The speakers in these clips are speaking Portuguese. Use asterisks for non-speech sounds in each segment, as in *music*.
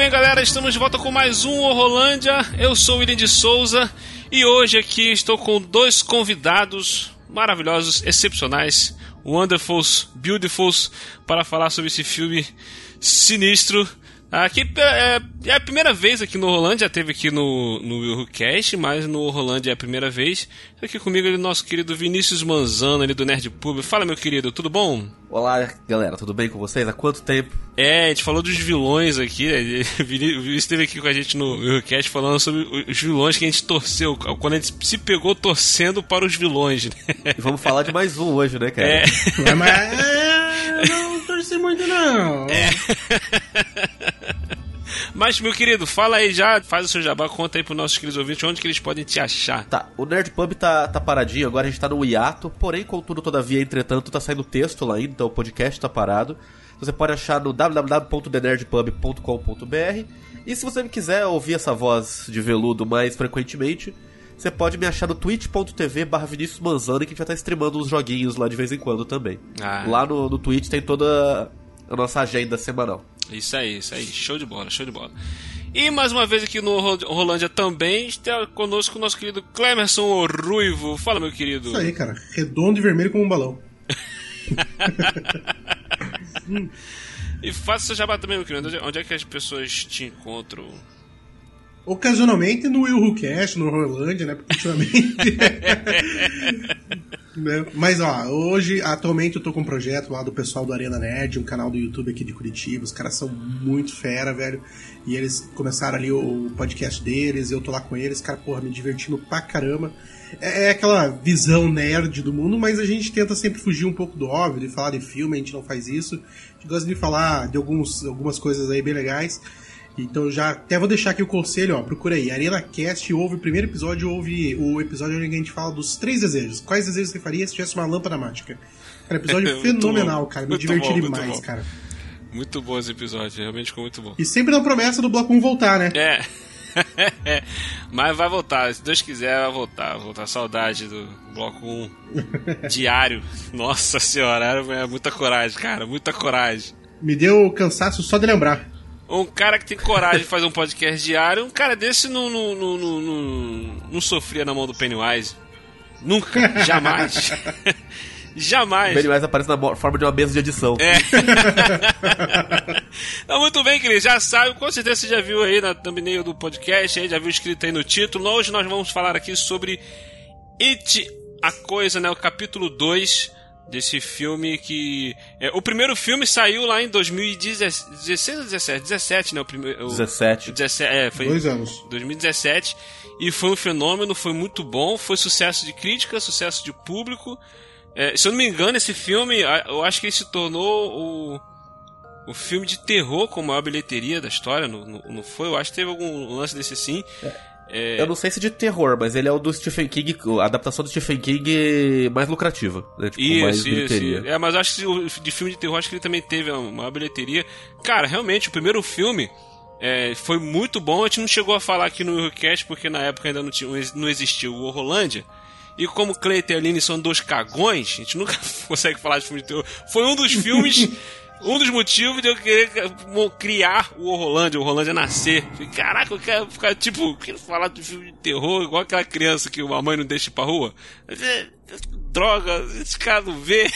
Bem, galera, estamos de volta com mais um Horrolândia. Eu sou o William de Souza e hoje aqui estou com dois convidados maravilhosos, excepcionais, wonderfuls, beautifuls, para falar sobre esse filme sinistro Aqui é, é, a primeira vez aqui no Rolândia, já teve aqui no, no Cast, mas no Rolândia é a primeira vez. Aqui comigo ele, nosso querido Vinícius Manzano, ali do Nerd Pub. Fala, meu querido, tudo bom? Olá, galera, tudo bem com vocês? Há quanto tempo? É, a gente falou dos vilões aqui. Né? *laughs* O Vinícius esteve aqui com a gente no Cast falando sobre os vilões que a gente torceu. Quando a gente se pegou torcendo para os vilões, né? E vamos falar de mais um hoje, né, cara? É. é mas é, não torci muito, não. É. *laughs* Mas, meu querido, fala aí já, faz o seu jabá, conta aí pros nossos queridos ouvintes onde que eles podem te achar. Tá, o Nerd Pub tá, tá paradinho, agora a gente tá no hiato, porém, contudo, todavia, entretanto, tá saindo texto lá ainda, então o podcast tá parado. Você pode achar no www.thenerdpub.com.br e se você quiser ouvir essa voz de veludo mais frequentemente, você pode me achar no twitch.tv barra Vinícius Manzano que a gente vai estar tá streamando uns joguinhos lá de vez em quando também. Ah. Lá no, no Twitch tem toda a nossa agenda semanal. Isso aí, isso aí. Show de bola, show de bola. E mais uma vez aqui no Rolândia também está conosco o nosso querido Clemerson o Ruivo. Fala, meu querido. Isso aí, cara. Redondo e vermelho como um balão. *laughs* e faça seu jabá também, meu querido. Onde é que as pessoas te encontram? Ocasionalmente no Will Cast, no Rolândia, né? Porque ultimamente. *laughs* Né? Mas ó, hoje, atualmente eu tô com um projeto lá do pessoal do Arena Nerd, um canal do YouTube aqui de Curitiba. Os caras são muito fera, velho. E eles começaram ali o podcast deles, eu tô lá com eles, cara, porra, me divertindo pra caramba. É, é aquela visão nerd do mundo, mas a gente tenta sempre fugir um pouco do óbvio, de falar de filme, a gente não faz isso. A gente gosta de falar de alguns, algumas coisas aí bem legais. Então já até vou deixar aqui o conselho, ó, procura aí, Arena Cast, ouve o primeiro episódio, ouve o episódio onde a gente fala dos três desejos. Quais desejos você faria se tivesse uma lâmpada mágica? Cara, episódio *laughs* fenomenal, cara, me diverti bom, demais, cara. Muito bom esse episódio, realmente ficou muito bom. E sempre na promessa do Bloco 1 voltar, né? É. *laughs* Mas vai voltar, se Deus quiser, vai voltar. Vai voltar saudade do bloco 1 *laughs* diário. Nossa senhora, é muita coragem, cara, muita coragem. Me deu cansaço só de lembrar um cara que tem coragem de fazer um podcast diário, um cara desse não, não, não, não, não sofria na mão do Pennywise. Nunca, *laughs* jamais. *laughs* jamais. Pennywise aparece na forma de uma mesa de edição. É. *laughs* então, muito bem, querido. Já sabe, com certeza você já viu aí na thumbnail do podcast, aí, já viu escrito aí no título. Hoje nós vamos falar aqui sobre It, a coisa, né? O capítulo 2 desse filme que. É, o primeiro filme saiu lá em 2016 ou 17? 17, né? O primeiro, 17. 17 é, foi Dois anos. 2017. E foi um fenômeno, foi muito bom, foi sucesso de crítica, sucesso de público. É, se eu não me engano, esse filme, eu acho que ele se tornou o, o filme de terror com a maior bilheteria da história, não, não, não foi? Eu acho que teve algum lance desse sim. É. É... Eu não sei se de terror, mas ele é o do Stephen King, a adaptação do Stephen King mais lucrativa. Né? Tipo, isso, mais isso, bilheteria. isso. É, mas acho que de filme de terror, acho que ele também teve uma bilheteria. Cara, realmente, o primeiro filme é, foi muito bom. A gente não chegou a falar aqui no Eurocast, porque na época ainda não, tinha, não existia o Horrorlândia. E como Cleiton e Aline são dois cagões, a gente nunca *laughs* consegue falar de filme de terror. Foi um dos *laughs* filmes um dos motivos de eu querer criar o Horrorlândia, o Horrorlândia nascer. Caraca, eu quero ficar, tipo, eu quero falar de filme de terror, igual aquela criança que a mãe não deixa ir pra rua. É, droga, esse cara não vê.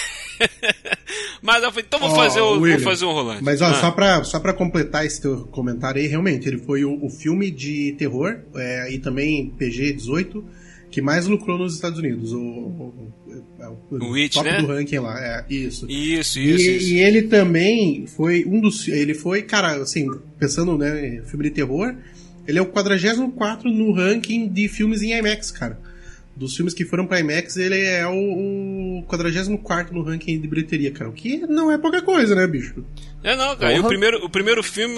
*laughs* Mas eu falei, então vou, oh, fazer, o, William, vou fazer um Horrorlândia. Mas ó, ah. só, pra, só pra completar esse teu comentário aí, realmente, ele foi o, o filme de terror é, e também PG-18 que mais lucrou nos Estados Unidos. O, o, o, o It, top né? do ranking lá. É, isso. Isso, isso e, isso. e, ele também foi um dos. Ele foi, cara, assim, pensando, né, filme de terror, ele é o 44 no ranking de filmes em IMAX, cara. Dos filmes que foram pra IMAX, ele é o, o 44 no ranking de bilheteria, cara. O que não é pouca coisa, né, bicho? É, não, cara. E o primeiro, o primeiro filme.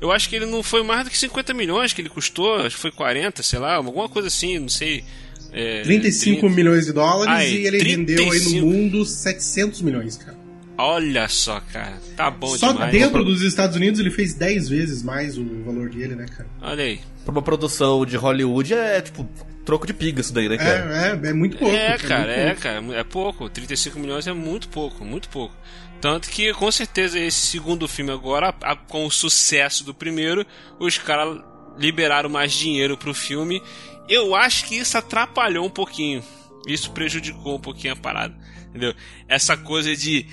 Eu acho que ele não foi mais do que 50 milhões que ele custou, acho que foi 40, sei lá, alguma coisa assim, não sei. É, 35 30... milhões de dólares e ele 35... vendeu aí no mundo 700 milhões, cara. Olha só, cara. Tá bom só demais. Só dentro dos Estados Unidos ele fez 10 vezes mais o valor dele, né, cara? Olha aí. Pra uma produção de Hollywood é, tipo, troco de pinga isso daí, né, cara? É, é, é muito pouco. É, cara, é, pouco. cara. É pouco. 35 milhões é muito pouco, muito pouco. Tanto que, com certeza, esse segundo filme agora, a, com o sucesso do primeiro, os caras liberaram mais dinheiro pro filme. Eu acho que isso atrapalhou um pouquinho. Isso prejudicou um pouquinho a parada. Entendeu? Essa coisa de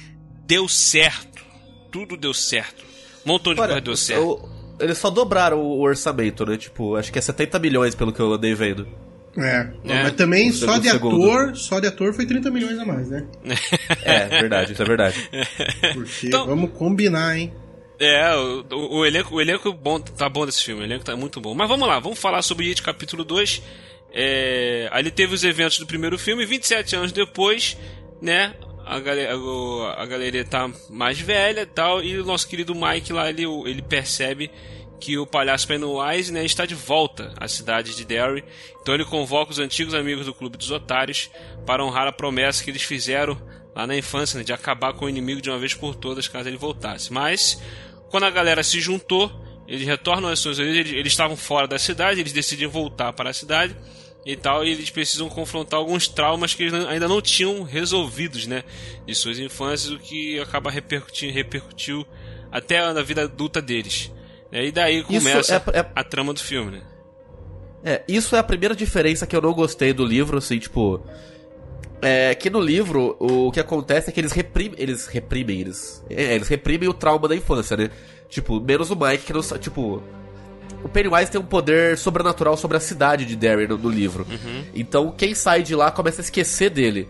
deu certo. Tudo deu certo. Um montão de Olha, coisa deu certo. Eu, eles só dobraram o orçamento, né? Tipo, acho que é 70 milhões pelo que eu andei vendo. É, é. mas também só de segundo. ator, só de ator foi 30 milhões a mais, né? *laughs* é, verdade, isso é verdade. *laughs* Porque então, vamos combinar, hein? É, o, o, o, elenco, o elenco bom, tá bom desse filme, o elenco tá muito bom. Mas vamos lá, vamos falar sobre It capítulo 2. É, ali teve os eventos do primeiro filme, 27 anos depois, né? A, galera, a, a galeria tá mais velha e tal, e o nosso querido Mike lá, ele, ele percebe que o palhaço Pennywise né, está de volta à cidade de Derry. Então ele convoca os antigos amigos do Clube dos Otários para honrar a promessa que eles fizeram lá na infância né, de acabar com o inimigo de uma vez por todas caso ele voltasse. Mas quando a galera se juntou, eles retornam às suas origens, eles, eles estavam fora da cidade, eles decidem voltar para a cidade e tal, e eles precisam confrontar alguns traumas que eles ainda não tinham resolvidos, né, de suas infâncias, o que acaba repercutindo, repercutiu até na vida adulta deles. E daí começa é, é... a trama do filme, né? É, isso é a primeira diferença que eu não gostei do livro, assim, tipo. É que no livro o que acontece é que eles reprimem. Eles reprimem, eles. É, eles reprimem o trauma da infância, né? Tipo, menos o Mike, que não Tipo. O Pennywise tem um poder sobrenatural sobre a cidade de Derry no, no livro. Uhum. Então quem sai de lá começa a esquecer dele.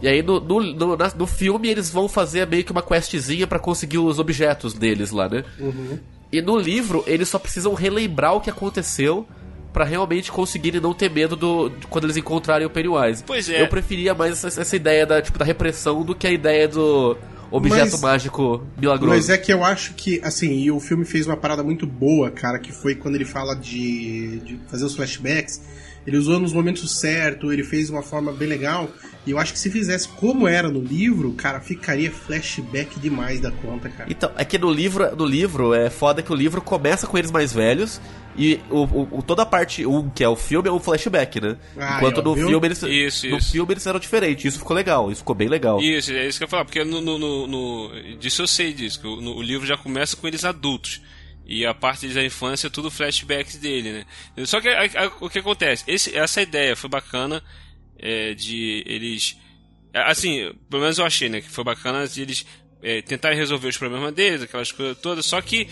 E aí no, no, no, na, no filme eles vão fazer meio que uma questzinha para conseguir os objetos deles lá, né? Uhum. E no livro, eles só precisam relembrar o que aconteceu para realmente conseguirem não ter medo do, de quando eles encontrarem o Pennywise. Pois é. Eu preferia mais essa, essa ideia da, tipo, da repressão do que a ideia do objeto mas, mágico milagroso. Mas é que eu acho que, assim, e o filme fez uma parada muito boa, cara, que foi quando ele fala de, de fazer os flashbacks. Ele usou nos momentos certos, ele fez de uma forma bem legal. E eu acho que se fizesse como era no livro, cara, ficaria flashback demais da conta, cara. Então, é que no livro, no livro é foda que o livro começa com eles mais velhos e o, o, toda a parte 1, que é o filme, é um flashback, né? Ah, Enquanto no filme eles isso, no isso. filme eles eram diferentes. Isso ficou legal, isso ficou bem legal. Isso, é isso que eu ia falar, porque no, no, no, no disso eu sei disso, que o, no, o livro já começa com eles adultos. E a parte da infância é tudo flashbacks dele, né? Só que a, a, o que acontece? Esse, essa ideia foi bacana é, de eles. Assim, pelo menos eu achei, né? Que foi bacana de eles é, tentarem resolver os problemas deles, aquelas coisas todas. Só que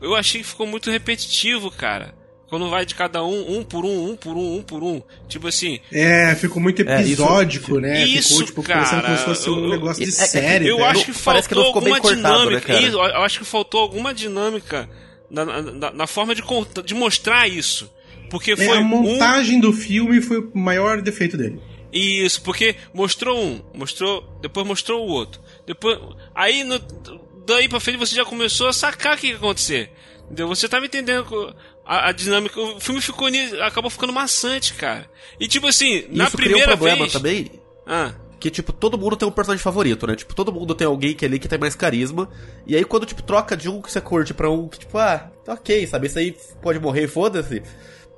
eu achei que ficou muito repetitivo, cara. Quando vai de cada um, um por um, um por um, um por um. Tipo assim. É, ficou muito episódico, é, isso, né? Isso, ficou, tipo, cara, como se fosse um negócio de é, é série. Eu acho que faltou que alguma cortado, né, dinâmica. Né, isso, eu acho que faltou alguma dinâmica na, na, na forma de, de mostrar isso. Porque é, foi. a montagem um... do filme foi o maior defeito dele. Isso, porque mostrou um, mostrou, depois mostrou o outro. Depois, aí no, daí pra frente você já começou a sacar o que ia acontecer. Entendeu? Você tava entendendo a, a dinâmica. O filme ficou acabou ficando maçante, cara. E tipo assim, Isso na primeira um problema vez. também. Ah. Que, tipo, todo mundo tem um personagem favorito, né? Tipo, todo mundo tem alguém que é ali que tem mais carisma. E aí, quando, tipo, troca de um que você curte pra um que, tipo, ah, tá ok, sabe? Esse aí pode morrer, foda-se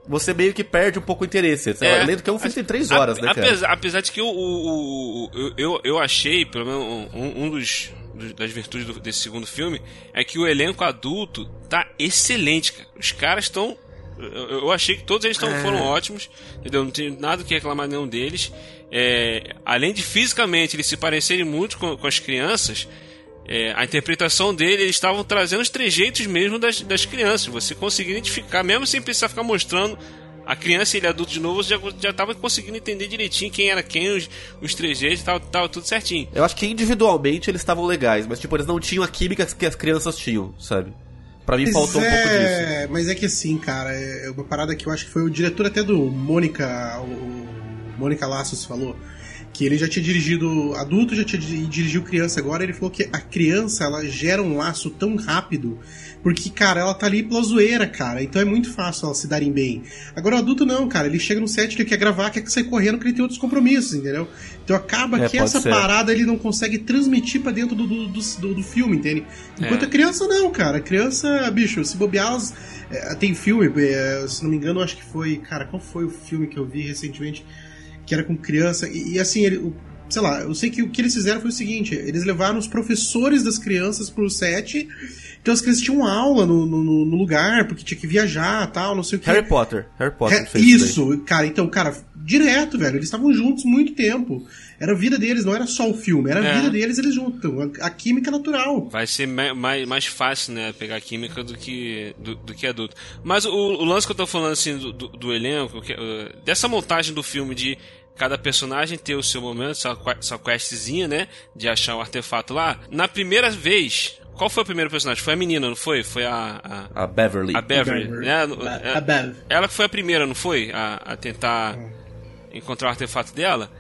você meio que perde um pouco o interesse. É, Além do que é um filme tem três horas, a, né, cara? Apesar, apesar de que o, o, o, eu, eu achei, pelo menos um, um dos, das virtudes do, desse segundo filme, é que o elenco adulto tá excelente, cara. Os caras estão. Eu, eu, achei que todos eles tão, é. foram ótimos, entendeu? Não tenho nada que reclamar nenhum deles. É, além de fisicamente eles se parecerem muito com, com as crianças, é, a interpretação dele, eles estavam trazendo os trejeitos mesmo das, das crianças. Você conseguia identificar, mesmo sem precisar ficar mostrando a criança e ele adulto de novo, você já, já tava conseguindo entender direitinho quem era quem, os, os trejeitos, tava, tava tudo certinho. Eu acho que individualmente eles estavam legais, mas tipo, eles não tinham a química que as crianças tinham, sabe? Pra mim mas faltou é... um pouco disso. Mas é que assim, cara, é uma parada que eu acho que foi o diretor até do Mônica, o Mônica Laços falou que ele já tinha dirigido adulto, já tinha dirigido criança agora, ele falou que a criança ela gera um laço tão rápido porque, cara, ela tá ali pela zoeira, cara. Então é muito fácil elas se darem bem. Agora o adulto não, cara. Ele chega no set, ele quer gravar, quer sair correndo porque ele tem outros compromissos, entendeu? Então acaba é, que essa ser. parada ele não consegue transmitir para dentro do, do, do, do, filme, entende? Enquanto é. a criança não, cara. A criança, bicho, se bobear, elas, é, tem filme, é, se não me engano, acho que foi. Cara, qual foi o filme que eu vi recentemente? Que era com criança. E, e assim, ele, o, sei lá, eu sei que o que eles fizeram foi o seguinte: eles levaram os professores das crianças pro set então as crianças tinham aula no, no, no lugar, porque tinha que viajar tal, não sei o que. Harry Potter. Harry Potter fez Isso, isso cara. Então, cara, direto, velho. Eles estavam juntos muito tempo. Era a vida deles, não era só o filme, era a é. vida deles eles juntos. A, a, química natural. Vai ser mais, mais fácil, né, pegar química do que, do, do que adulto. Mas o, o, lance que eu tô falando, assim, do, do, do elenco, que, uh, dessa montagem do filme de cada personagem ter o seu momento, sua, sua questzinha, né? De achar o artefato lá. Na primeira vez, qual foi o primeiro personagem? Foi a menina, não foi? Foi a. A, a Beverly. A Beverly. Beverly. Né? A, a Bev. Ela que foi a primeira, não foi? A, a tentar encontrar o artefato dela.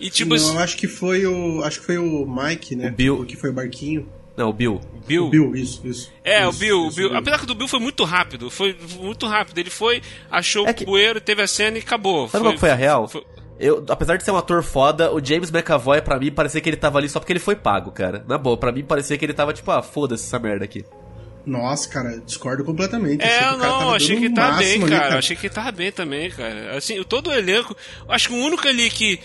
E tipo. Não, assim... acho que foi o. Acho que foi o Mike, né? O Bill. O que foi o barquinho. Não, o Bill. Bill. O Bill, isso, isso. É, isso, o Bill, isso, o Bill. Apesar que o do Bill foi muito rápido. Foi muito rápido. Ele foi, achou é que... o bueiro, teve a cena e acabou. Sabe foi, qual foi a real? Foi... Eu, apesar de ser um ator foda, o James McAvoy, pra mim, parecia que ele tava ali só porque ele foi pago, cara. Na boa, pra mim parecia que ele tava tipo, ah, foda-se essa merda aqui. Nossa, cara, discordo completamente. É, achei não, achei que tá bem, cara. cara. Achei que tava bem também, cara. Assim, todo o elenco, acho que o único ali que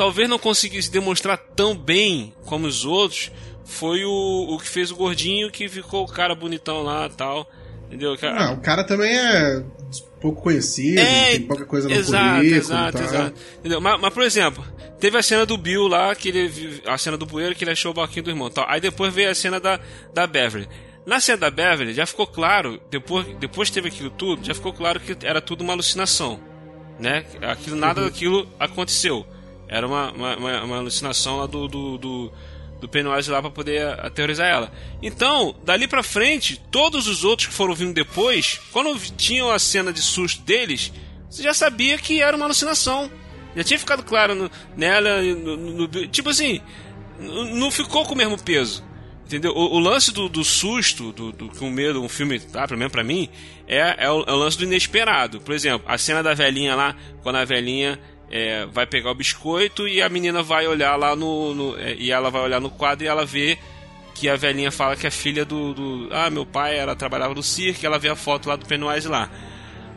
talvez não conseguisse demonstrar tão bem como os outros foi o, o que fez o gordinho, que ficou o cara bonitão lá tal. Entendeu? Não, o cara também é pouco conhecido, é, tem pouca coisa no exato, currículo. Exato, exato. Entendeu? Mas, mas, por exemplo, teve a cena do Bill lá, que ele, a cena do bueiro que ele achou o barquinho do irmão. Tal. Aí depois veio a cena da, da Beverly. Na cena da Beverly, já ficou claro, depois, depois teve aquilo tudo, já ficou claro que era tudo uma alucinação. Né? Aquilo, nada uhum. daquilo aconteceu. Era uma, uma, uma alucinação lá do, do, do do Pennywise lá para poder aterrorizar ela. Então, dali para frente, todos os outros que foram vindo depois, quando tinham a cena de susto deles, você já sabia que era uma alucinação. Já tinha ficado claro no, nela, no, no, tipo assim, não ficou com o mesmo peso. Entendeu? O, o lance do, do susto, do, do, com medo, um filme, tá, pelo menos pra mim, é, é o, é o lance do inesperado. Por exemplo, a cena da velhinha lá, quando a velhinha é, vai pegar o biscoito e a menina vai olhar lá no, no é, e ela vai olhar no quadro e ela vê que a velhinha fala que é filha do, do ah meu pai ela trabalhava no circo ela vê a foto lá do Pennywise lá.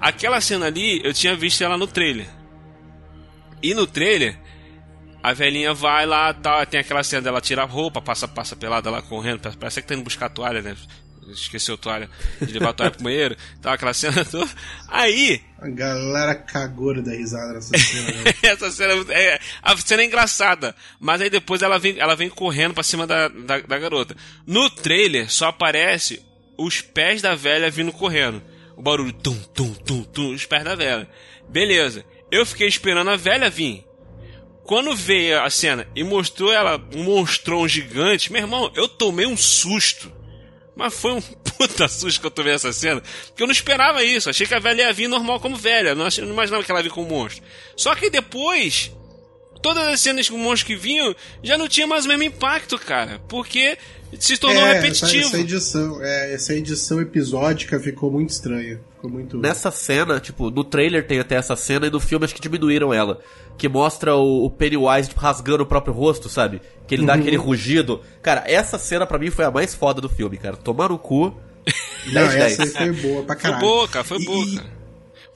Aquela cena ali eu tinha visto ela no trailer. E no trailer a velhinha vai lá tal tem aquela cena dela tirar a roupa passa passa pelada lá correndo parece que tá indo buscar a toalha né esqueceu a toalha, de levar a toalha pro banheiro, *laughs* tá aquela cena toda. Aí. A galera cagou da risada nessa *laughs* cena. Né? Essa cena é, a cena é engraçada, mas aí depois ela vem, ela vem correndo pra cima da, da, da garota. No trailer só aparece os pés da velha vindo correndo. O barulho tum, tum, tum, tum, os pés da velha. Beleza. Eu fiquei esperando a velha vir. Quando veio a cena e mostrou ela um monstrão gigante, meu irmão, eu tomei um susto. Mas foi um *laughs* puta susto que eu tomei essa cena. Porque eu não esperava isso. Achei que a velha ia vir normal como velha. Não, não imaginava que ela ia vir como monstro. Só que depois, todas as cenas com monstros que vinham já não tinha mais o mesmo impacto, cara. Porque se tornou é, repetitivo. Essa, essa, edição, é, essa edição episódica ficou muito estranha. Muito. Nessa cena, tipo, no trailer tem até essa cena e no filme acho que diminuíram ela. Que mostra o, o Pennywise tipo, rasgando o próprio rosto, sabe? Que ele uhum. dá aquele rugido. Cara, essa cena para mim foi a mais foda do filme, cara. Tomar no cu. *laughs* Não, essa foi boa pra caralho. Foi boa, cara, foi boa, e... cara.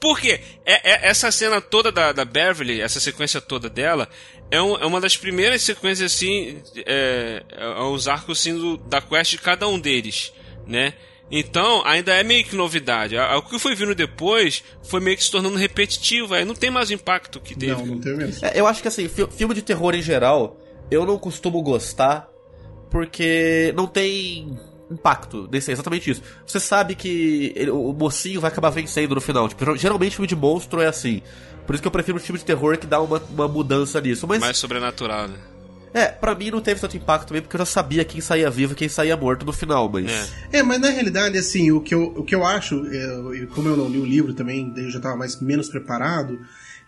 Porque é, é, essa cena toda da, da Beverly, essa sequência toda dela, é, um, é uma das primeiras sequências assim, é, é os arcos assim, do, da quest de cada um deles, né? Então, ainda é meio que novidade. O que foi vindo depois foi meio que se tornando repetitivo, aí não tem mais o impacto que teve. Não, não tem mesmo. É, eu acho que assim, filme de terror em geral, eu não costumo gostar porque não tem impacto desse, é exatamente isso. Você sabe que ele, o mocinho vai acabar vencendo no final. Tipo, geralmente filme de monstro é assim. Por isso que eu prefiro o filme de terror que dá uma, uma mudança nisso. Mas, Mais sobrenatural, né? É, pra mim não teve tanto impacto também, porque eu já sabia quem saía vivo e quem saía morto no final, mas. É, é mas na realidade, assim, o que eu, o que eu acho, é, como eu não li o livro também, daí eu já tava mais menos preparado,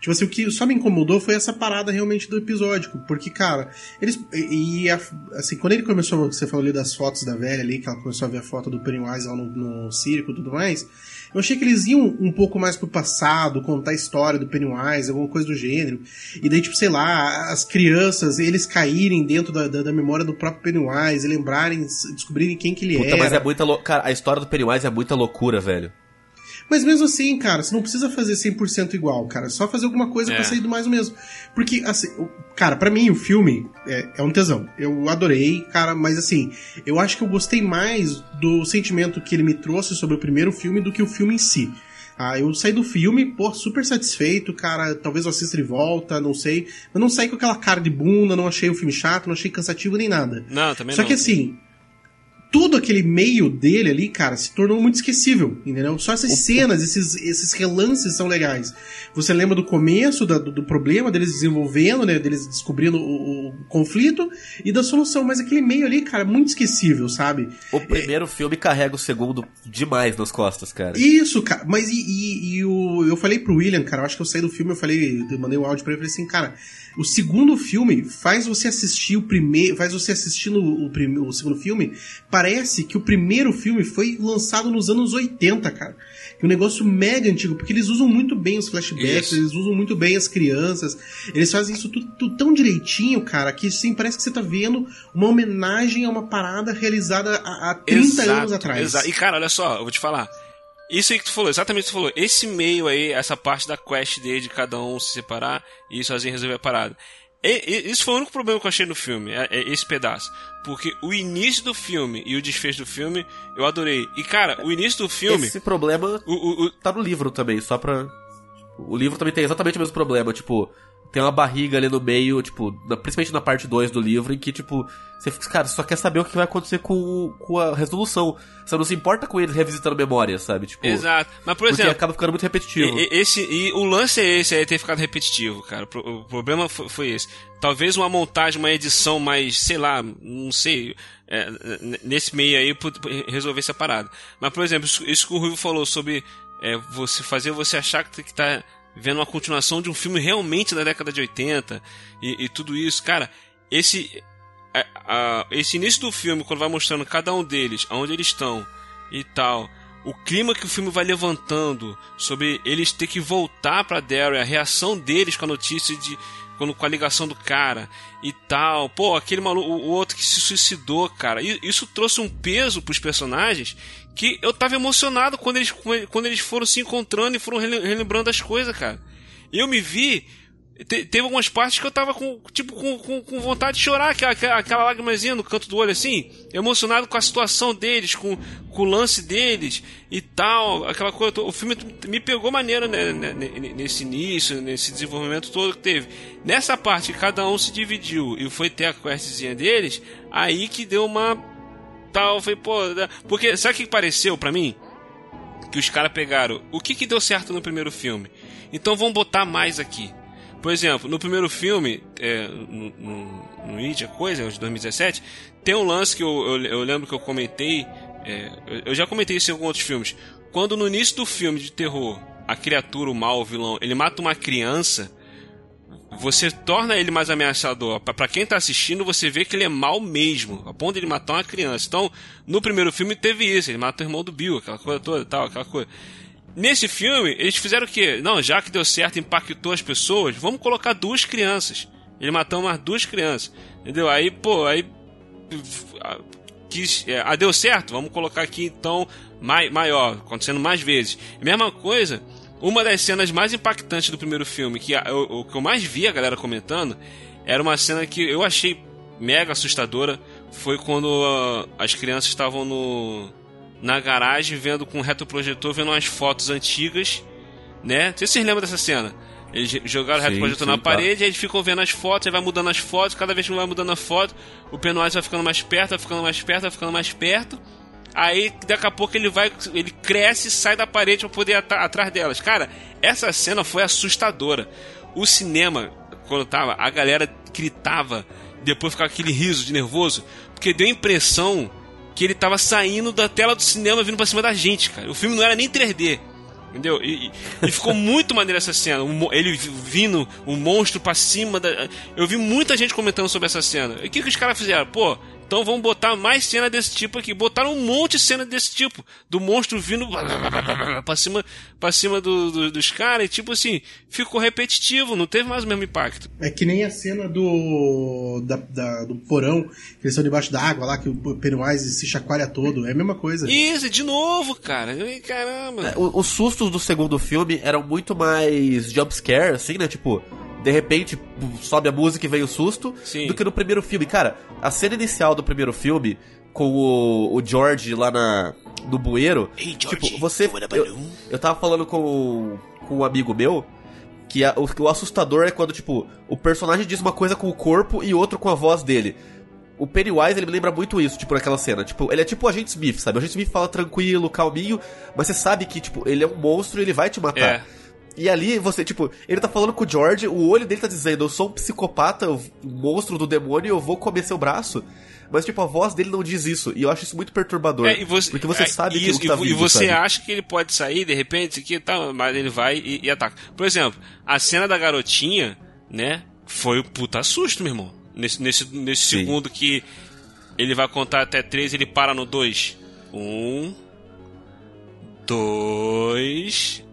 Tipo assim, o que só me incomodou foi essa parada realmente do episódico. Porque, cara, eles. E, e assim, quando ele começou, você falou ali das fotos da velha ali, que ela começou a ver a foto do Pennywise lá no, no circo e tudo mais. Eu achei que eles iam um pouco mais pro passado, contar a história do Pennywise, alguma coisa do gênero. E daí, tipo, sei lá, as crianças, eles caírem dentro da, da, da memória do próprio Pennywise, lembrarem, descobrirem quem que ele Puta, era. mas é muita loucura. Cara, a história do Pennywise é muita loucura, velho. Mas mesmo assim, cara, você não precisa fazer 100% igual, cara. É só fazer alguma coisa é. pra sair do mais ou mesmo. Porque, assim, cara, para mim o filme é, é, um tesão. Eu adorei, cara, mas assim, eu acho que eu gostei mais do sentimento que ele me trouxe sobre o primeiro filme do que o filme em si. Ah, eu saí do filme, pô, super satisfeito, cara. Talvez eu assista de volta, não sei. Mas não saí com aquela cara de bunda, não achei o filme chato, não achei cansativo nem nada. Não, também Só não. que assim, tudo aquele meio dele ali, cara, se tornou muito esquecível, entendeu? Só essas cenas, esses, esses relances são legais. Você lembra do começo da, do, do, problema, deles desenvolvendo, né? Deles descobrindo o, o, conflito e da solução, mas aquele meio ali, cara, muito esquecível, sabe? O primeiro é... filme carrega o segundo demais nas costas, cara. Isso, cara, mas e, e, e, o, eu falei pro William, cara, eu acho que eu saí do filme, eu falei, eu mandei o um áudio pra ele falei assim, cara, o segundo filme faz você assistir o primeiro. Faz você assistindo o, o, o segundo filme. Parece que o primeiro filme foi lançado nos anos 80, cara. Que é um negócio mega antigo, porque eles usam muito bem os flashbacks, isso. eles usam muito bem as crianças. Eles fazem isso tudo, tudo, tão direitinho, cara, que sim, parece que você tá vendo uma homenagem a uma parada realizada há, há 30 exato, anos atrás. Exato. E, cara, olha só, eu vou te falar. Isso aí que tu falou, exatamente o que tu falou. Esse meio aí, essa parte da quest dele de cada um se separar e sozinho resolver a parada. E, e, isso foi o único problema que eu achei no filme, é, é esse pedaço. Porque o início do filme e o desfecho do filme eu adorei. E cara, o início do filme. Esse problema o, o, o... tá no livro também, só pra. O livro também tem exatamente o mesmo problema, tipo tem uma barriga ali no meio, tipo, principalmente na parte 2 do livro, em que, tipo, você fica, cara, só quer saber o que vai acontecer com, com a resolução. Você não se importa com eles revisitando memória, sabe? Tipo, Exato. Mas, por exemplo. acaba ficando muito repetitivo. E, esse, e o lance é esse, é ter ficado repetitivo, cara. O problema foi, foi esse. Talvez uma montagem, uma edição mais, sei lá, não sei, é, nesse meio aí, resolver essa parada. Mas, por exemplo, isso, que o Ruivo falou sobre é, você fazer você achar que tá vendo uma continuação de um filme realmente da década de 80 e, e tudo isso. Cara, esse, a, a, esse início do filme, quando vai mostrando cada um deles, aonde eles estão e tal, o clima que o filme vai levantando sobre eles ter que voltar para Daryl, a reação deles com a notícia de quando com a ligação do cara e tal. Pô, aquele maluco, o outro que se suicidou, cara. Isso trouxe um peso pros personagens que eu tava emocionado quando eles, quando eles foram se encontrando e foram relembrando as coisas, cara. Eu me vi. Te, teve algumas partes que eu tava com, tipo, com, com, com vontade de chorar, aquela, aquela lágrimazinha no canto do olho, assim, emocionado com a situação deles, com, com o lance deles e tal, aquela coisa. O filme me pegou maneiro né, né, nesse início, nesse desenvolvimento todo que teve. Nessa parte cada um se dividiu e foi ter a questzinha deles, aí que deu uma tal. Foi, pô. Porque sabe o que pareceu para mim? Que os caras pegaram. O que, que deu certo no primeiro filme? Então vamos botar mais aqui. Por exemplo, no primeiro filme, é, no, no, no It, a coisa, de 2017, tem um lance que eu, eu, eu lembro que eu comentei. É, eu já comentei isso em alguns outros filmes. Quando no início do filme de terror, a criatura, o mal, o vilão, ele mata uma criança você torna ele mais ameaçador. Para quem tá assistindo, você vê que ele é mal mesmo, a ponto de ele matar uma criança. Então, no primeiro filme teve isso, ele mata o irmão do Bill, aquela coisa toda, tal, aquela coisa. Nesse filme, eles fizeram o quê? Não, já que deu certo, impactou as pessoas, vamos colocar duas crianças. Ele matou umas duas crianças. Entendeu? Aí, pô, aí quis, é, ah, deu certo, vamos colocar aqui então mai, maior, acontecendo mais vezes. Mesma coisa, uma das cenas mais impactantes do primeiro filme, que o que eu mais vi a galera comentando, era uma cena que eu achei mega assustadora. Foi quando uh, as crianças estavam no na garagem vendo com um retroprojetor, vendo umas fotos antigas, né? Não sei se vocês lembram dessa cena. Eles jogaram o retroprojetor na parede, tá. aí eles ficam vendo as fotos, aí vai mudando as fotos, cada vez que vai mudando a foto, o Pennywise vai ficando mais perto, vai ficando mais perto, vai ficando mais perto. Aí daqui a pouco ele vai, ele cresce e sai da parede para poder at atrás delas. Cara, essa cena foi assustadora. O cinema, quando tava, a galera gritava, depois ficava aquele riso de nervoso, porque deu a impressão que ele tava saindo da tela do cinema vindo pra cima da gente, cara. O filme não era nem 3D. Entendeu? E, e ficou *laughs* muito maneiro essa cena. Ele vindo, o um monstro pra cima da. Eu vi muita gente comentando sobre essa cena. E o que, que os caras fizeram? Pô, então vamos botar mais cena desse tipo aqui. Botaram um monte de cena desse tipo. Do monstro vindo *laughs* pra cima, pra cima do, do, dos caras. E tipo assim, ficou repetitivo, não teve mais o mesmo impacto. É que nem a cena do. Da, da, do porão, que eles estão debaixo da água lá, que o Pennywise se chacoalha todo. É a mesma coisa. Isso, de novo, cara. Caramba. É, os sustos do segundo filme eram muito mais jumpscare, assim, né? Tipo de repente sobe a música e vem o susto, Sim. do que no primeiro filme. Cara, a cena inicial do primeiro filme, com o, o George lá na, no bueiro. Hey, George, tipo, você. Eu, eu tava falando com, com um amigo meu. Que a, o, o assustador é quando, tipo, o personagem diz uma coisa com o corpo e outro com a voz dele. O Pennywise, ele me lembra muito isso, tipo, naquela cena. Tipo, ele é tipo o Agente Smith, sabe? O Agente Smith fala tranquilo, calminho, mas você sabe que, tipo, ele é um monstro e ele vai te matar. É. E ali você, tipo, ele tá falando com o George, o olho dele tá dizendo: Eu sou um psicopata, um monstro do demônio, eu vou comer seu braço. Mas, tipo, a voz dele não diz isso. E eu acho isso muito perturbador. É, você, porque você é, sabe isso, que, que tá vindo, E você sabe? acha que ele pode sair, de repente, que tá, mas ele vai e, e, ataca. Por exemplo, a cena da garotinha, né? Foi o um puta susto, meu irmão. Nesse, nesse, nesse segundo que ele vai contar até três, ele para no dois. Um. Dois.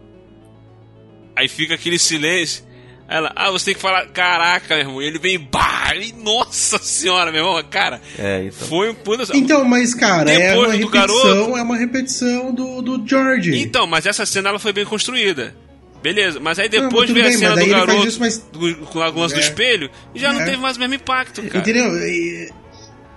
Aí fica aquele silêncio. Ela, ah, você tem que falar, caraca, meu irmão. E ele vem, bah, e, nossa senhora, meu irmão, cara. É, então. Foi um puta. Então, mas, cara, é uma repetição, garoto... é uma repetição do, do George. Então, mas essa cena ela foi bem construída. Beleza, mas aí depois veio a cena do garoto isso, mas... do, com a lance é. do espelho e já é. não teve mais o mesmo impacto, cara. Entendeu?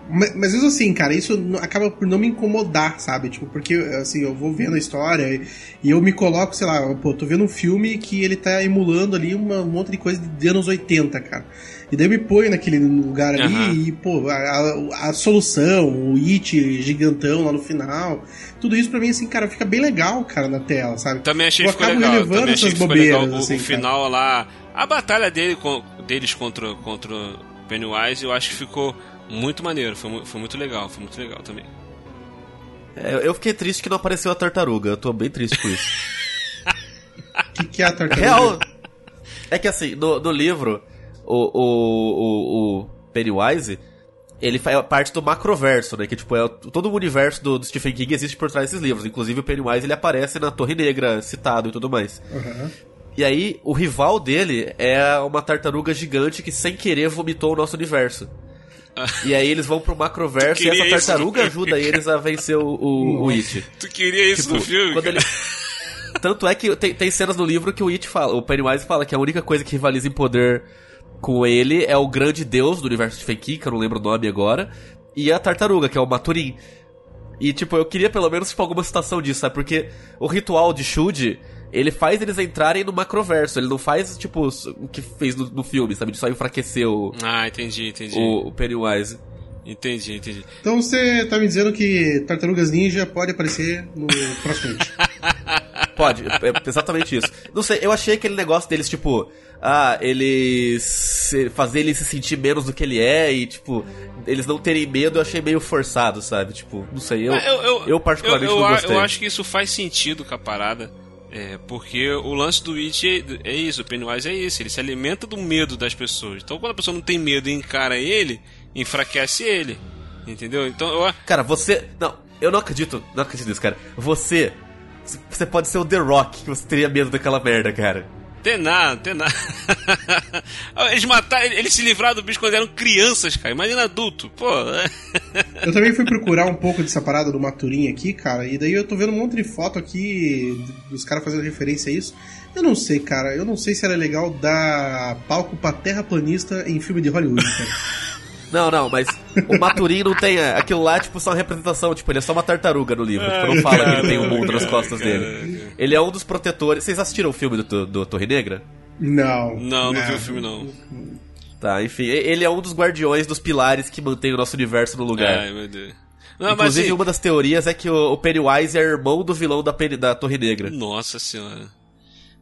Mas, mas isso assim, cara, isso acaba por não me incomodar, sabe? Tipo, porque assim, eu vou vendo a história e eu me coloco, sei lá, pô, tô vendo um filme que ele tá emulando ali uma, um monte de coisa de anos 80, cara. E daí eu me ponho naquele lugar ali uhum. e, pô, a, a, a, solução, o it gigantão lá no final, tudo isso pra mim, assim, cara, fica bem legal, cara, na tela, sabe? Também achei que ficou legal. Também achei que ficou legal o, assim, o final lá, a batalha dele, deles contra, contra Pennywise, eu acho que ficou muito maneiro, foi, foi muito legal, foi muito legal também. É, eu fiquei triste que não apareceu a tartaruga, eu tô bem triste com isso. O *laughs* que, que é a tartaruga? Real, é que assim, no, no livro, o, o, o, o, Pennywise, ele faz parte do macroverso, né? Que tipo, é, todo o universo do, do, Stephen King existe por trás desses livros. Inclusive o Pennywise ele aparece na Torre Negra, citado e tudo mais. Uhum. E aí, o rival dele é uma tartaruga gigante que sem querer vomitou o nosso universo. E aí eles vão pro macroverso e essa tartaruga ajuda eles a vencer o, o, o It. Tu queria isso tipo, no filme? Ele... *laughs* Tanto é que tem, tem cenas no livro que o It fala, o Pennywise fala que a única coisa que rivaliza em poder com ele é o grande deus do universo de Fake, que eu não lembro o nome agora, e a tartaruga, que é o Maturin. E tipo, eu queria pelo menos tipo, alguma citação disso, sabe? Porque o ritual de Shud ele faz eles entrarem no macroverso. Ele não faz, tipo, o que fez no, no filme, sabe? De só enfraquecer o. Ah, entendi, entendi. O, o Pennywise. Entendi, entendi. Então você tá me dizendo que Tartarugas Ninja pode aparecer no próximo *laughs* Pode, é exatamente isso. Não sei, eu achei aquele negócio deles, tipo, ah, eles. fazer ele se sentir menos do que ele é e, tipo, eles não terem medo, eu achei meio forçado, sabe? Tipo, não sei, eu, eu, eu, eu particularmente eu, eu, não gostei. Eu acho que isso faz sentido com a parada. É, porque o lance do It é, é, isso, o Pennywise é isso, ele se alimenta do medo das pessoas. Então quando a pessoa não tem medo e encara ele, enfraquece ele. Entendeu? Então eu... Cara, você. Não, eu não acredito, não acredito nisso, cara. Você. Você pode ser o The Rock, que você teria medo daquela merda, cara. Tem nada, tem nada. *laughs* Eles mataram, eles se livraram do bicho quando eram crianças, cara. Imagina adulto, pô. eu também fui procurar um pouco dessa parada do Maturim aqui, cara. E daí eu tô vendo um monte de foto aqui dos caras fazendo referência a isso. Eu não sei, cara. Eu não sei se era legal dar palco pra terraplanista em filme de Hollywood, cara. *laughs* Não, não, mas o Maturin não tem. É, aquilo lá, tipo, só uma representação. Tipo, ele é só uma tartaruga no livro. Tipo, não fala que ele tem um mundo nas costas dele. Ele é um dos protetores. Vocês assistiram o filme do, do Torre Negra? Não. Não, não vi o filme, não. Tá, enfim. Ele é um dos guardiões dos pilares que mantém o nosso universo no lugar. Ai, meu Deus. Não, Inclusive, mas, uma das teorias é que o, Pennywise é irmão do vilão da, da Torre Negra. Nossa senhora.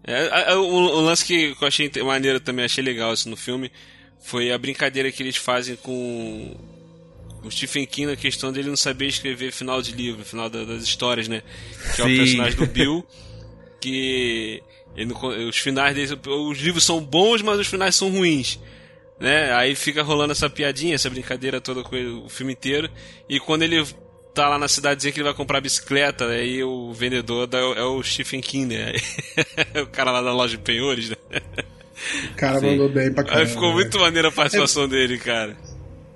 É, o, o, lance que eu achei maneiro também, achei legal isso no filme, foi a brincadeira que eles fazem com o Stephen King na questão dele não saber escrever final de livro, final das histórias, né? Que Sim. é o personagem do Bill. *laughs* que ele, os finais deles, os livros são bons, mas os finais são ruins. Né? Aí fica rolando essa piadinha, essa brincadeira toda com ele, o filme inteiro. E quando ele tá lá na cidadezinha que ele vai comprar bicicleta, aí o vendedor é o Stephen King, né? *laughs* o cara lá da loja de penhores, né? *laughs* O cara Sim. mandou bem pra caramba. Aí ficou muito né? maneira a participação é... dele, cara.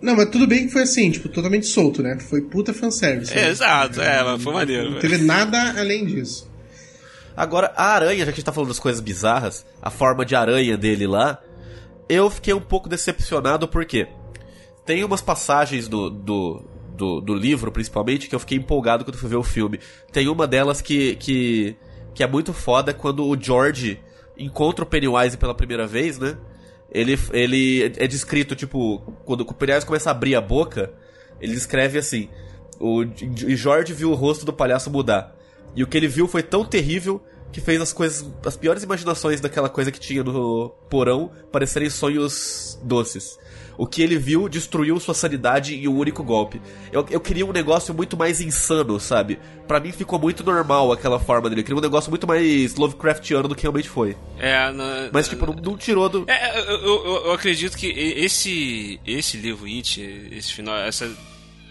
Não, mas tudo bem que foi assim, tipo, totalmente solto, né? Foi puta fanservice. É, né? Exato, é, mas foi maneiro. Não teve nada além disso. Agora, a aranha, já que a gente tá falando das coisas bizarras, a forma de aranha dele lá, eu fiquei um pouco decepcionado porque tem umas passagens do, do, do, do, livro, principalmente, que eu fiquei empolgado quando fui ver o filme. Tem uma delas que, que, que é muito foda quando o George encontra o Pennywise pela primeira vez, né? Ele, ele é descrito, tipo, quando o Pennywise começa a abrir a boca, ele descreve assim: o George viu o rosto do palhaço mudar. E o que ele viu foi tão terrível que fez as coisas, as piores imaginações daquela coisa que tinha no porão parecerem sonhos doces. O que ele viu destruiu sua sanidade em um único golpe. Eu, eu queria um negócio muito mais insano, sabe? Para mim ficou muito normal aquela forma dele. Eu queria um negócio muito mais Lovecraftiano do que realmente foi. É, Mas, tipo, não, não tirou do. É, eu, eu, eu, acredito que esse, esse livro It, esse final, essa.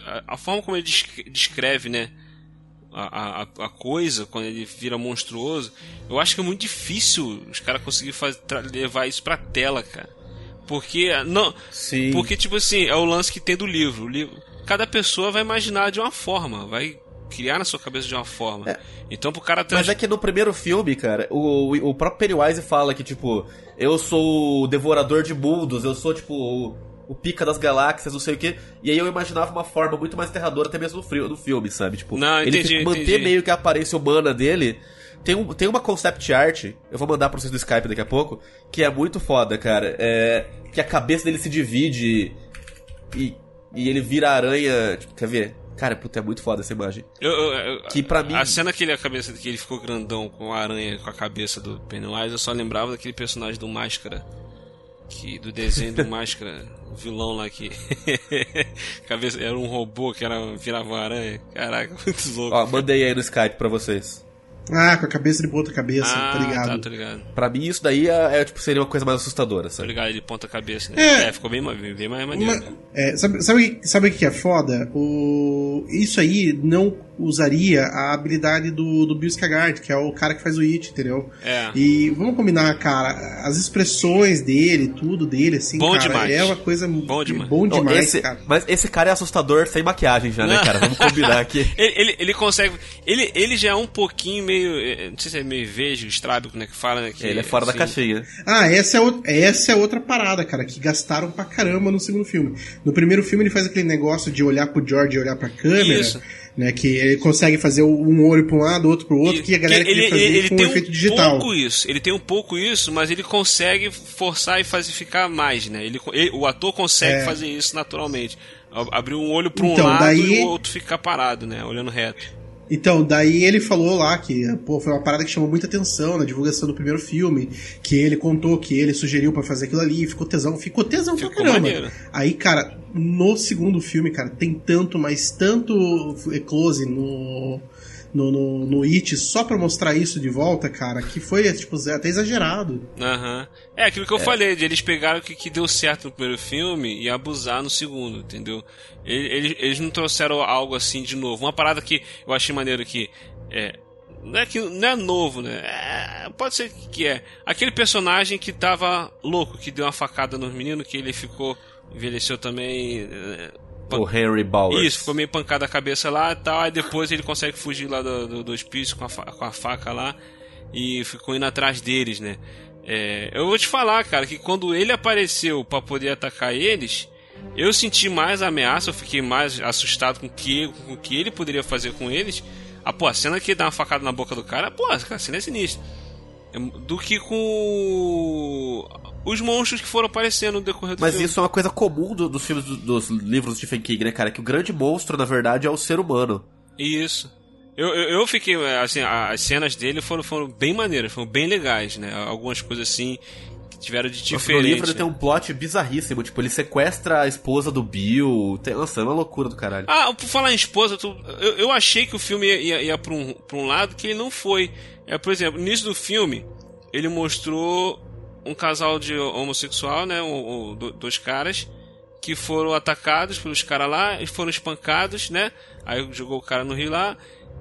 A, a forma como ele descreve, né? A, a, a, coisa, quando ele vira monstruoso, eu acho que é muito difícil os caras conseguirem levar isso pra tela, cara. Porque, não, Sim. porque tipo assim, é o lance que tem do livro. O livro. Cada pessoa vai imaginar de uma forma, vai criar na sua cabeça de uma forma. É. Então pro cara trans... Mas é que no primeiro filme, cara, o, o próprio Pennywise fala que, tipo, eu sou o devorador de mundos, eu sou, tipo, o pica das galáxias, não sei o que. E aí eu imaginava uma forma muito mais aterradora até mesmo no, frio, no filme, sabe? Tipo, não, entendi, ele manter entendi. meio que a aparência humana dele. Tem, um, tem uma concept art, eu vou mandar pra vocês no Skype daqui a pouco, que é muito foda, cara. É, que a cabeça dele se divide e, e ele vira aranha. Tipo, quer ver? Cara, puta, é muito foda essa imagem. Eu, eu, eu, que para mim. A cena que ele, a cabeça que ele ficou grandão com a aranha com a cabeça do Pennywise, eu só lembrava daquele personagem do Máscara que do desenho do Máscara, o vilão lá que *laughs* cabeça era um robô que era virava uma aranha. Caraca, *laughs* muito louco. Ó, mandei aí no Skype para vocês. Ah, com a cabeça de ponta cabeça, ah, tá ligado? Tá, tô ligado. Pra mim isso daí é, é, tipo, seria uma coisa mais assustadora, sabe? Tô ligado, ele ponta cabeça, né? É, é ficou bem, bem, bem mais maneiro. Né? É, sabe, sabe, sabe o que é foda? O, isso aí não usaria a habilidade do, do Bill Skagard, que é o cara que faz o It, entendeu? É. E vamos combinar, cara, as expressões dele, tudo dele, assim, bom cara, demais. é uma coisa bom demais. Bom demais esse, cara. Mas esse cara é assustador sem maquiagem já, né, cara? Vamos combinar aqui. *laughs* ele, ele, ele, consegue... Ele, ele já é um pouquinho meio... Eh, não sei se é meio vejo, estrábico, né, que fala, né? Que, ele é fora assim... da caixinha. Ah, essa é, o, essa é outra parada, cara, que gastaram pra caramba no segundo filme. No primeiro filme ele faz aquele negócio de olhar pro George e olhar pra câmera. Isso né? Que ele consegue fazer um olho para um lado, outro para o outro, e, que a galera ele, fazer ele, ele com tem um efeito um digital. pouco isso, ele tem um pouco isso, mas ele consegue forçar e fazer ficar mais, né? Ele, ele o ator consegue é. fazer isso naturalmente. Abrir um olho para um então, lado daí... e o outro ficar parado, né? Olhando reto. Então, daí ele falou lá que pô, foi uma parada que chamou muita atenção na divulgação do primeiro filme, que ele contou que ele sugeriu para fazer aquilo ali, ficou tesão, ficou tesão ficou pra caramba. Maneiro. Aí, cara, no segundo filme, cara, tem tanto, mas tanto close no no, no, no It só pra mostrar isso de volta, cara, que foi, tipo, até exagerado. Aham. Uhum. É aquilo que eu é. falei, de eles pegaram o que, que deu certo no primeiro filme e abusar no segundo, entendeu? Eles, eles não trouxeram algo assim de novo. Uma parada que eu achei maneiro que. É, não é que não é novo, né? É, pode ser que é. Aquele personagem que tava louco, que deu uma facada no menino, que ele ficou. envelheceu também. O Henry Bowers. Isso, ficou meio pancada a cabeça lá e tal. Aí depois ele consegue fugir lá do, do, do hospício com a, com a faca lá. E ficou indo atrás deles, né? É, eu vou te falar, cara, que quando ele apareceu para poder atacar eles, eu senti mais ameaça, eu fiquei mais assustado com o que, o que ele poderia fazer com eles. Ah, pô, a cena que ele dá uma facada na boca do cara, pô, a cena é sinistra. Do que com os monstros que foram aparecendo no decorrer do Mas filme. isso é uma coisa comum do, dos filmes do, dos livros de Stephen King, né, cara? Que o grande monstro, na verdade, é o ser humano. Isso. Eu, eu, eu, fiquei, assim, as cenas dele foram, foram bem maneiras, foram bem legais, né? Algumas coisas assim, tiveram de diferente. No livro ele tem um plot bizarríssimo, tipo, ele sequestra a esposa do Bill. Tem, nossa, é uma loucura do caralho. Ah, por falar em esposa, tu, eu, eu achei que o filme ia, ia, ia pra, um, pra um lado que ele não foi. É, por exemplo, no início do filme, ele mostrou um casal de homossexual, né? Um, um, dois caras que foram atacados pelos caras lá e foram espancados, né? Aí jogou o cara no rio lá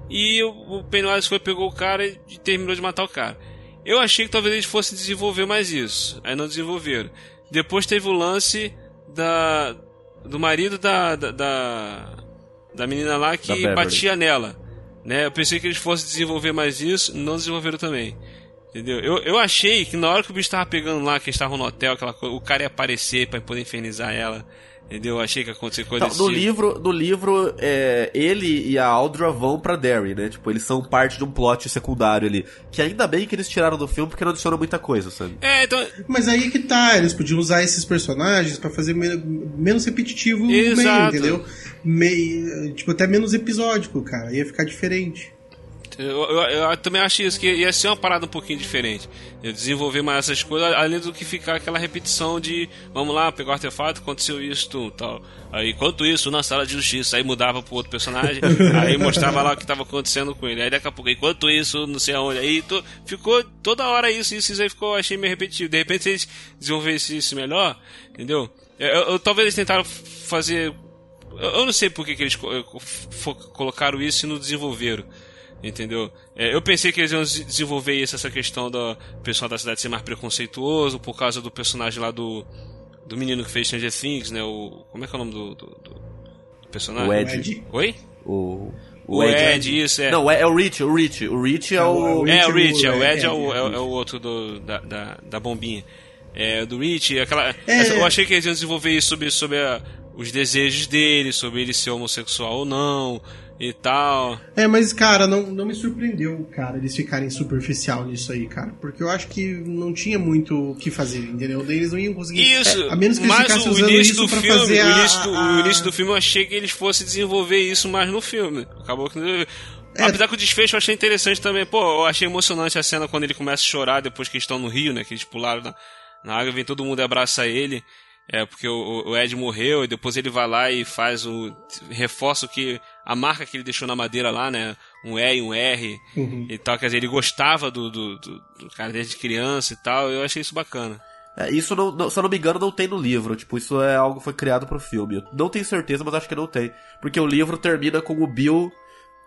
e o Pennywise foi, pegou o cara e terminou de matar o cara. Eu achei que talvez eles fossem desenvolver mais isso. Aí não desenvolveram. Depois teve o lance da do marido da da, da, da menina lá que batia nela. Né? Eu pensei que eles fossem desenvolver mais isso, não desenvolveram também. Entendeu? Eu, eu achei que na hora que o bicho tava pegando lá, que eles estavam no hotel, aquela coisa, o cara ia aparecer para poder infernizar ela. Entendeu? Achei que ia acontecer coisa então, no tipo. livro No livro, é, ele e a Aldra vão pra Derry, né? Tipo, eles são parte de um plot secundário ali. Que ainda bem que eles tiraram do filme porque não adiciona muita coisa, sabe? É, então... Mas aí que tá, eles podiam usar esses personagens para fazer me menos repetitivo Exato. meio, entendeu? Meio, tipo, até menos episódico, cara. Ia ficar diferente. Eu, eu, eu, também acho isso, que ia ser uma parada um pouquinho diferente. Desenvolver mais essas coisas, além do que ficar aquela repetição de vamos lá, pegar o artefato, aconteceu isso, tal. Aí, enquanto isso, na sala de justiça, aí mudava pro outro personagem, *laughs* aí mostrava lá o que estava acontecendo com ele. Aí daqui a pouco, enquanto isso, não sei aonde. Aí tu, ficou toda hora isso, isso, isso aí ficou, achei meio repetitivo. De repente, se eles desenvolvessem isso melhor, entendeu? Eu, talvez eles tentaram fazer. Eu, não sei por que, que eles colocaram isso e não desenvolveram. Entendeu? É, eu pensei que eles iam desenvolver isso, essa questão do pessoal da cidade ser mais preconceituoso por causa do personagem lá do. Do menino que fez Stranger Things, né? O. Como é que é o nome do, do, do personagem? O Ed. Oi? O. O, o Ed, Ed, isso, é. Não, é o Rich, o Rich. O Rich é o. É, o Rich, é, o Ed é o, é, é o outro do, da, da, da bombinha. É, do Rich, aquela. É. Essa, eu achei que eles iam desenvolver isso sobre, sobre a, os desejos dele, sobre ele ser homossexual ou não e tal. É, mas, cara, não, não me surpreendeu, cara, eles ficarem superficial nisso aí, cara. Porque eu acho que não tinha muito o que fazer, entendeu? Eles não iam conseguir. Isso, é, a menos que eles mas o início do filme, o início, do, a... o início do filme eu achei que eles fossem desenvolver isso mais no filme. Acabou que é. Apesar que o desfecho eu achei interessante também. Pô, eu achei emocionante a cena quando ele começa a chorar depois que eles estão no rio, né? Que eles pularam na, na água, vem todo mundo e abraça ele. É, porque o, o, Ed morreu e depois ele vai lá e faz o. reforça o que. A marca que ele deixou na madeira lá, né? Um E e um R uhum. e tal. Quer dizer, ele gostava do, do, do, do, cara desde criança e tal. Eu achei isso bacana. É, isso, não, não, se eu não me engano, não tem no livro. Tipo, isso é algo que foi criado pro filme. Eu não tenho certeza, mas acho que não tem. Porque o livro termina com o Bill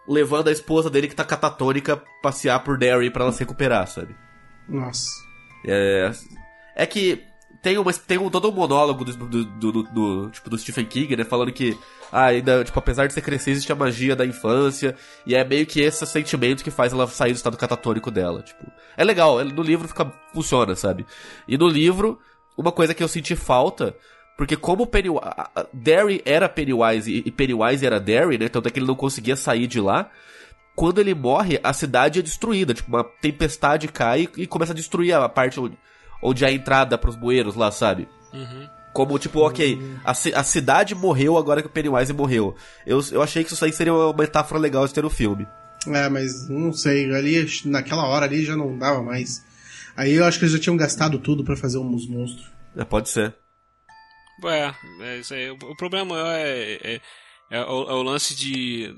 levando a esposa dele, que tá catatônica, passear por Derry para ela se recuperar, sabe? Nossa. É. É que tem, uma, tem um, todo um monólogo do, do, do, do, tipo, do Stephen King, né? Falando que, ainda, tipo, apesar de você crescer, existe a magia da infância. E é meio que esse sentimento que faz ela sair do estado catatônico dela. Tipo, é legal, no livro fica, funciona, sabe? E no livro, uma coisa que eu senti falta. Porque como Pennywise, Derry era Pennywise e Pennywise era Derry, né? Tanto é que ele não conseguia sair de lá. Quando ele morre, a cidade é destruída. Tipo, uma tempestade cai e começa a destruir a parte onde onde é a entrada pros bueiros lá, sabe? Uhum. Como, tipo, ok, a, a cidade morreu agora que o Pennywise morreu. Eu, eu achei que isso aí seria uma metáfora legal de ter no filme. É, mas não sei, ali, naquela hora ali já não dava mais. Aí eu acho que eles já tinham gastado tudo para fazer uns monstros. É, pode ser. É, é isso aí. O problema é, é, é, o, é o, lance de.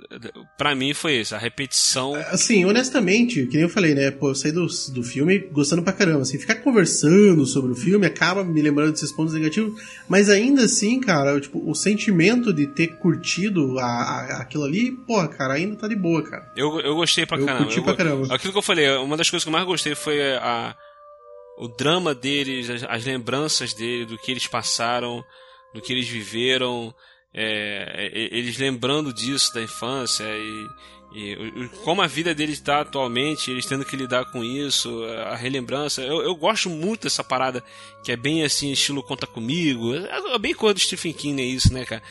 para mim foi esse, a repetição. Assim, honestamente, que nem eu falei, né? Pô, eu saí do, do filme gostando pra caramba. Assim, ficar conversando sobre o filme acaba me lembrando desses pontos negativos. Mas ainda assim, cara, eu, tipo, o sentimento de ter curtido a, a, aquilo ali, porra, cara, ainda tá de boa, cara. Eu, eu gostei pra eu caramba. Curti eu, pra caramba. Aquilo que eu falei, uma das coisas que eu mais gostei foi a, o drama deles, as, as lembranças dele, do que eles passaram, do que eles viveram é, eles lembrando disso da infância e, e como a vida deles está atualmente, eles tendo que lidar com isso, a relembrança. Eu, eu, gosto muito dessa parada que é bem assim, estilo Conta Comigo. É, é bem coisa do Stephen King, é isso, né, cara?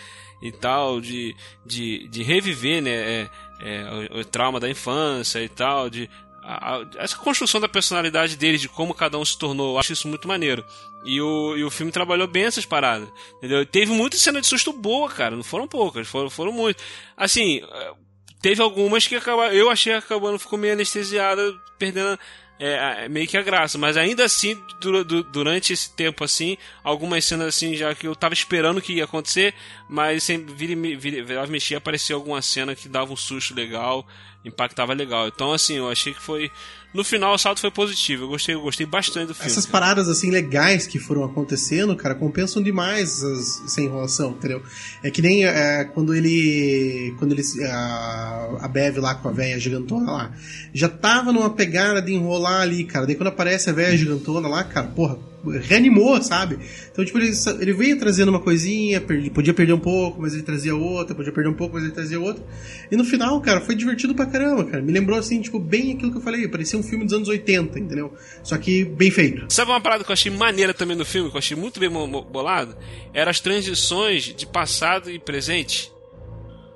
E tal, de, de, de reviver, né? É, é, o, o, trauma da infância e tal, de a, essa construção da personalidade deles, de como cada um se tornou, eu acho isso muito maneiro. E o, e o filme trabalhou bem essas paradas. Entendeu? Teve muita cena de susto boa, cara. Não foram poucas, foram, foram muito. Assim, teve algumas que acabaram. Eu achei acabando ficou meio anestesiada, perdendo é, é, meio que a graça. Mas ainda assim, du du durante esse tempo assim, algumas cenas assim já que eu tava esperando que ia acontecer, mas sempre vira, vira, vira, mexia, aparecia alguma cena que dava um susto legal, impactava legal. Então assim, eu achei que foi no final o salto foi positivo. Eu gostei, eu gostei bastante do filme. Essas cara. paradas assim legais que foram acontecendo, cara, compensam demais as, essa enrolação, entendeu? É que nem é, quando ele. Quando ele. A, a Bev lá com a velha gigantona lá. Já tava numa pegada de enrolar ali, cara. Daí quando aparece a velha gigantona lá, cara, porra, reanimou, sabe? Então, tipo, ele, ele veio trazendo uma coisinha, podia perder um pouco, mas ele trazia outra, podia perder um pouco, mas ele trazia outra. E no final, cara, foi divertido pra caramba, cara. Me lembrou, assim, tipo, bem aquilo que eu falei, parecia um filme dos anos 80, entendeu? Só que bem feito. Sabe uma parada que eu achei maneira também no filme, que eu achei muito bem bolado? Eram as transições de passado e presente.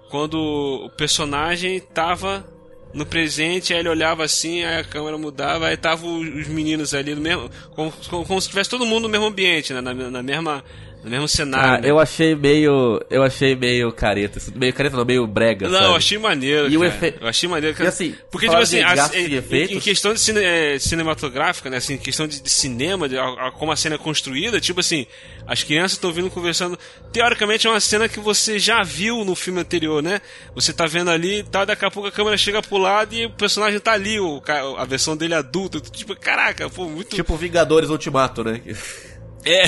Quando o personagem tava no presente, aí ele olhava assim, aí a câmera mudava, aí tava os meninos ali no mesmo. Como, como, como se tivesse todo mundo no mesmo ambiente, né? Na, na mesma no mesmo cenário. Ah, né? eu achei meio. Eu achei meio careta. Meio careta não, meio brega. Não, sabe? eu achei maneiro. E cara. o efe... Eu achei maneiro. Cara. E assim, porque, tipo assim, as, em, em, questão de cine, é, cinematográfica, né? Assim, em questão de, de cinema, de, a, a, como a cena é construída, tipo assim, as crianças estão vindo conversando. Teoricamente é uma cena que você já viu no filme anterior, né? Você tá vendo ali e tá, daqui a pouco a câmera chega pro lado e o personagem tá ali, o, a versão dele adulta. Tipo, caraca, pô, muito. Tipo Vingadores Ultimato, né? *laughs* É.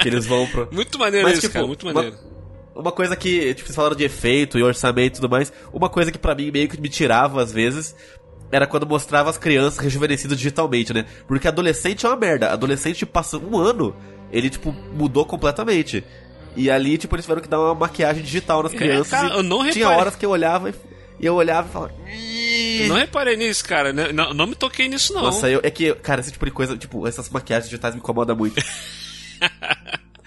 que eles vão pro. *laughs* Muito maneiro Mas, isso, tipo, cara, muito maneiro. Uma, uma, coisa que, tipo, vocês falaram de efeito e orçamento e tudo mais. Uma coisa que para mim meio que me tirava às vezes era quando mostrava as crianças rejuvenescidas digitalmente, né? Porque adolescente é uma merda. Adolescente passa um ano, ele, tipo, mudou completamente. E ali, tipo, eles tiveram que dar uma maquiagem digital nas é, crianças. É, cara, eu não reparei. Tinha horas que eu olhava e, e eu olhava e falava. Eu não reparei nisso, cara. Não, não me toquei nisso, não. Nossa, eu, é que, cara, esse tipo de coisa, tipo, essas maquiagens digitais me incomodam muito. *laughs*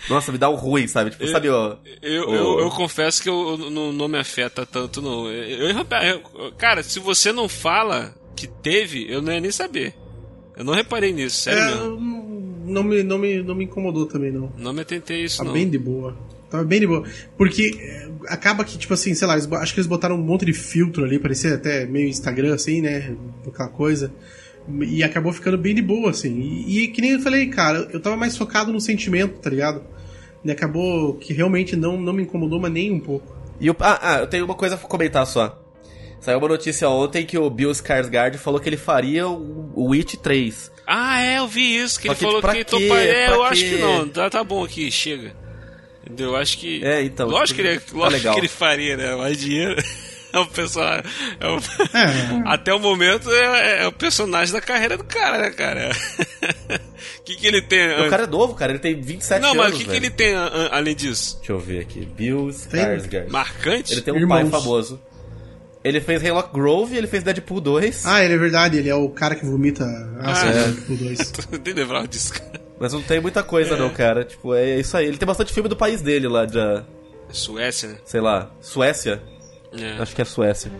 Nossa, me dá um ruim, sabe? Tipo, eu, sabe, ó. Eu, eu, eu, confesso que eu, não, não me afeta tanto, não. Eu, eu, cara, se você não fala que teve, eu não ia nem saber. Eu não reparei nisso, sério é, mesmo. Não me, não, me, não me incomodou também, não. Não me atentei isso, tá não. bem de boa. Tava bem de boa. Porque é, acaba que, tipo assim, sei lá, acho que eles botaram um monte de filtro ali, parecia até meio Instagram, assim, né? Aquela coisa. E acabou ficando bem de boa, assim. E, e, que nem eu falei, cara, eu tava mais focado no sentimento, tá ligado? E acabou que realmente não, não me incomodou, mas nem um pouco. E o, ah, ah, eu tenho uma coisa pra comentar só. Saiu uma notícia ontem que o Bill Skarsgård falou que ele faria o Witch 3. Ah, é, eu vi isso, que ele falou que topa... É, eu acho que não, tá, tá bom aqui, chega. Eu acho que. É, então. Lógico, que ele, tá lógico que ele faria, né? Mais dinheiro. *laughs* é o personagem. É o... É. Até o momento é, é, o personagem da carreira do cara, né, cara? O *laughs* que, que ele tem? O cara é novo, cara, ele tem 27 Não, anos. Não, mas o que, que ele tem além disso? Deixa eu ver aqui. Bill Skarsgård. Marcante? Ele tem um Irmãos. pai famoso. Ele fez Hemlock Grove, ele fez Deadpool 2. Ah, ele é verdade, ele é o cara que vomita ah, é. Deadpool 2. *laughs* Nem lembrava disso, cara. Mas não tem muita coisa, é. não, cara. Tipo, é isso aí. Ele tem bastante filme do país dele lá, de. Suécia, né? Sei lá. Suécia? É. Acho que é Suécia.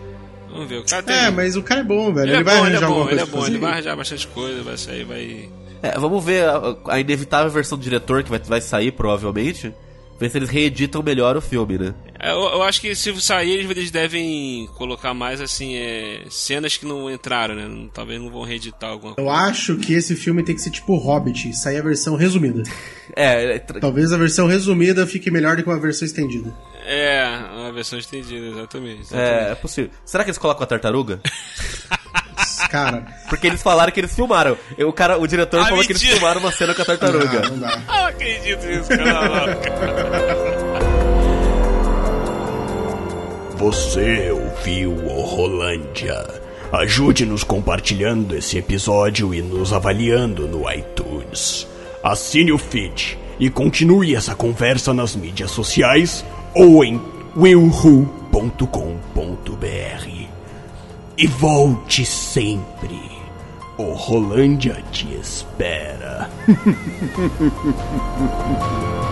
Vamos ver, o cara tem... É, mas o cara é bom, velho. Ele, ele é vai bom, arranjar ele é bom, ele é bom, ele vai arranjar bastante coisa, vai sair, vai. É, vamos ver a, a inevitável versão do diretor que vai, vai sair, provavelmente. Ver se eles reeditam melhor o filme, né? É, eu, eu, acho que se sair, eles devem colocar mais, assim, é, cenas que não entraram, né? Talvez não vão reeditar alguma coisa. Eu acho que esse filme tem que ser tipo Hobbit, sair a versão resumida. *laughs* é, é Talvez a versão resumida fique melhor do que uma versão estendida. É, uma versão estendida, exatamente. exatamente. É, é possível. Será que eles colocam a tartaruga? *laughs* Cara. Porque eles falaram que eles filmaram. O, cara, o diretor ah, falou mentira. que eles filmaram uma cena com a tartaruga. Não, não dá. Eu não acredito nisso, cara. Você ouviu o Rolândia. Ajude-nos compartilhando esse episódio e nos avaliando no iTunes. Assine o feed e continue essa conversa nas mídias sociais ou em willwho.com.br. E volte sempre. O Rolândia te espera. *laughs*